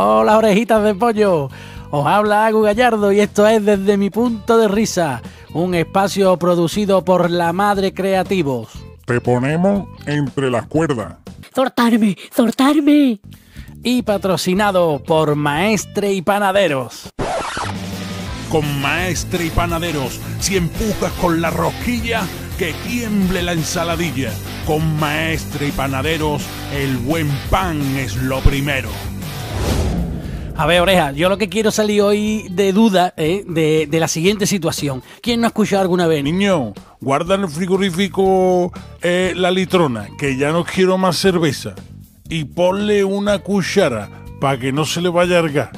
Hola orejitas de pollo. Os habla Agu Gallardo y esto es Desde mi punto de risa, un espacio producido por La Madre Creativos. Te ponemos entre las cuerdas. ¡Zortarme! ¡Zortarme! Y patrocinado por Maestre y Panaderos. Con Maestre y Panaderos, si empujas con la rosquilla, que tiemble la ensaladilla. Con Maestre y Panaderos, el buen pan es lo primero. A ver, oreja, yo lo que quiero salir hoy de duda eh, de, de, la siguiente situación. ¿Quién no ha escuchado alguna vez? Niño, guarda en el frigorífico eh, la litrona, que ya no quiero más cerveza. Y ponle una cuchara para que no se le vaya a argar.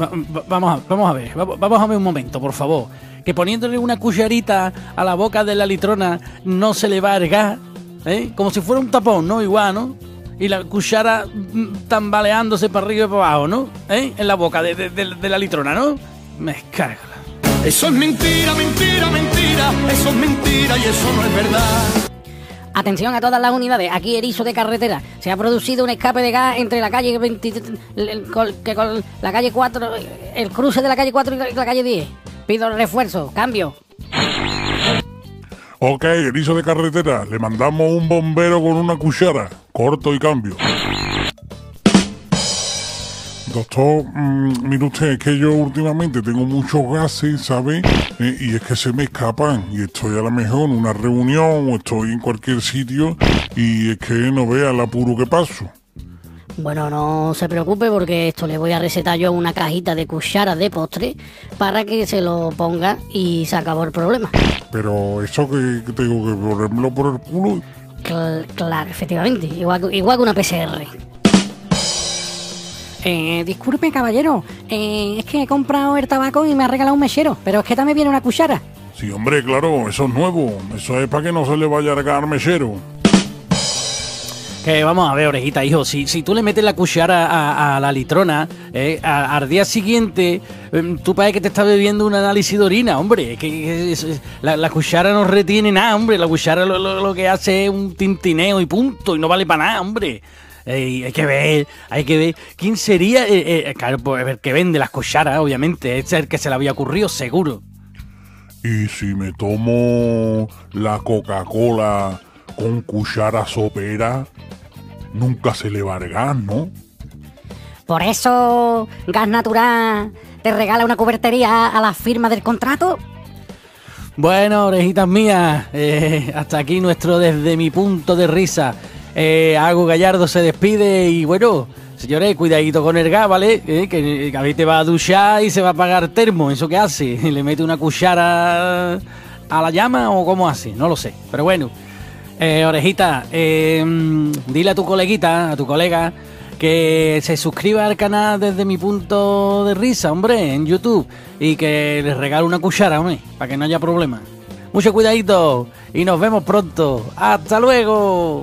Va, va, vamos, a, vamos a ver, vamos a ver un momento, por favor. Que poniéndole una cucharita a la boca de la litrona no se le va a argar, ¿eh? Como si fuera un tapón, ¿no? Igual, ¿no? Y la cuchara tambaleándose para arriba y para abajo, ¿no? ¿Eh? En la boca de, de, de, de la litrona, ¿no? Me carga. Eso es mentira, mentira, mentira. Eso es mentira y eso no es verdad. Atención a todas las unidades. Aquí erizo de carretera. Se ha producido un escape de gas entre la calle 20, el, que con la calle 4, el cruce de la calle 4 y la calle 10. Pido refuerzo, cambio. Ok, erizo de carretera, le mandamos un bombero con una cuchara. Corto y cambio. Doctor, mmm, mire usted, es que yo últimamente tengo muchos gases, ¿sabe? Eh, y es que se me escapan. Y estoy a lo mejor en una reunión o estoy en cualquier sitio y es que no vea el apuro que paso. Bueno, no se preocupe porque esto le voy a recetar yo una cajita de cucharas de postre para que se lo ponga y se acabó el problema. Pero eso que, que tengo que ponérmelo por el culo. Cl claro, efectivamente, igual, igual que una PCR. Eh, disculpe, caballero, eh, es que he comprado el tabaco y me ha regalado un mechero, pero es que también viene una cuchara. Sí, hombre, claro, eso es nuevo. Eso es para que no se le vaya a regalar mechero. Que vamos a ver, orejita, hijo, si, si tú le metes la cuchara a, la litrona, eh, al día siguiente, eh, tú parece que te estás bebiendo un análisis de orina, hombre. Que, que es, la, cuchara no retiene nada, hombre. La cuchara lo, lo, lo, que hace es un tintineo y punto, y no vale para nada, hombre. Eh, hay que ver, hay que ver. ¿Quién sería? Eh, claro, pues el que vende las cucharas, obviamente. Es el que se le había ocurrido, seguro. ¿Y si me tomo la Coca-Cola con cuchara sopera? Nunca se le va el gas, ¿no? Por eso Gas Natural te regala una cubertería a la firma del contrato. Bueno, orejitas mías, eh, hasta aquí nuestro desde mi punto de risa. Eh, Agu Gallardo se despide y bueno, señores, cuidadito con el gas, ¿vale? Eh, que, que a te va a duchar y se va a pagar termo, ¿eso qué hace? ¿Le mete una cuchara a la llama o cómo hace? No lo sé, pero bueno. Eh, orejita, eh, dile a tu coleguita, a tu colega, que se suscriba al canal desde mi punto de risa, hombre, en YouTube, y que les regale una cuchara, hombre, para que no haya problema. Mucho cuidadito y nos vemos pronto. ¡Hasta luego!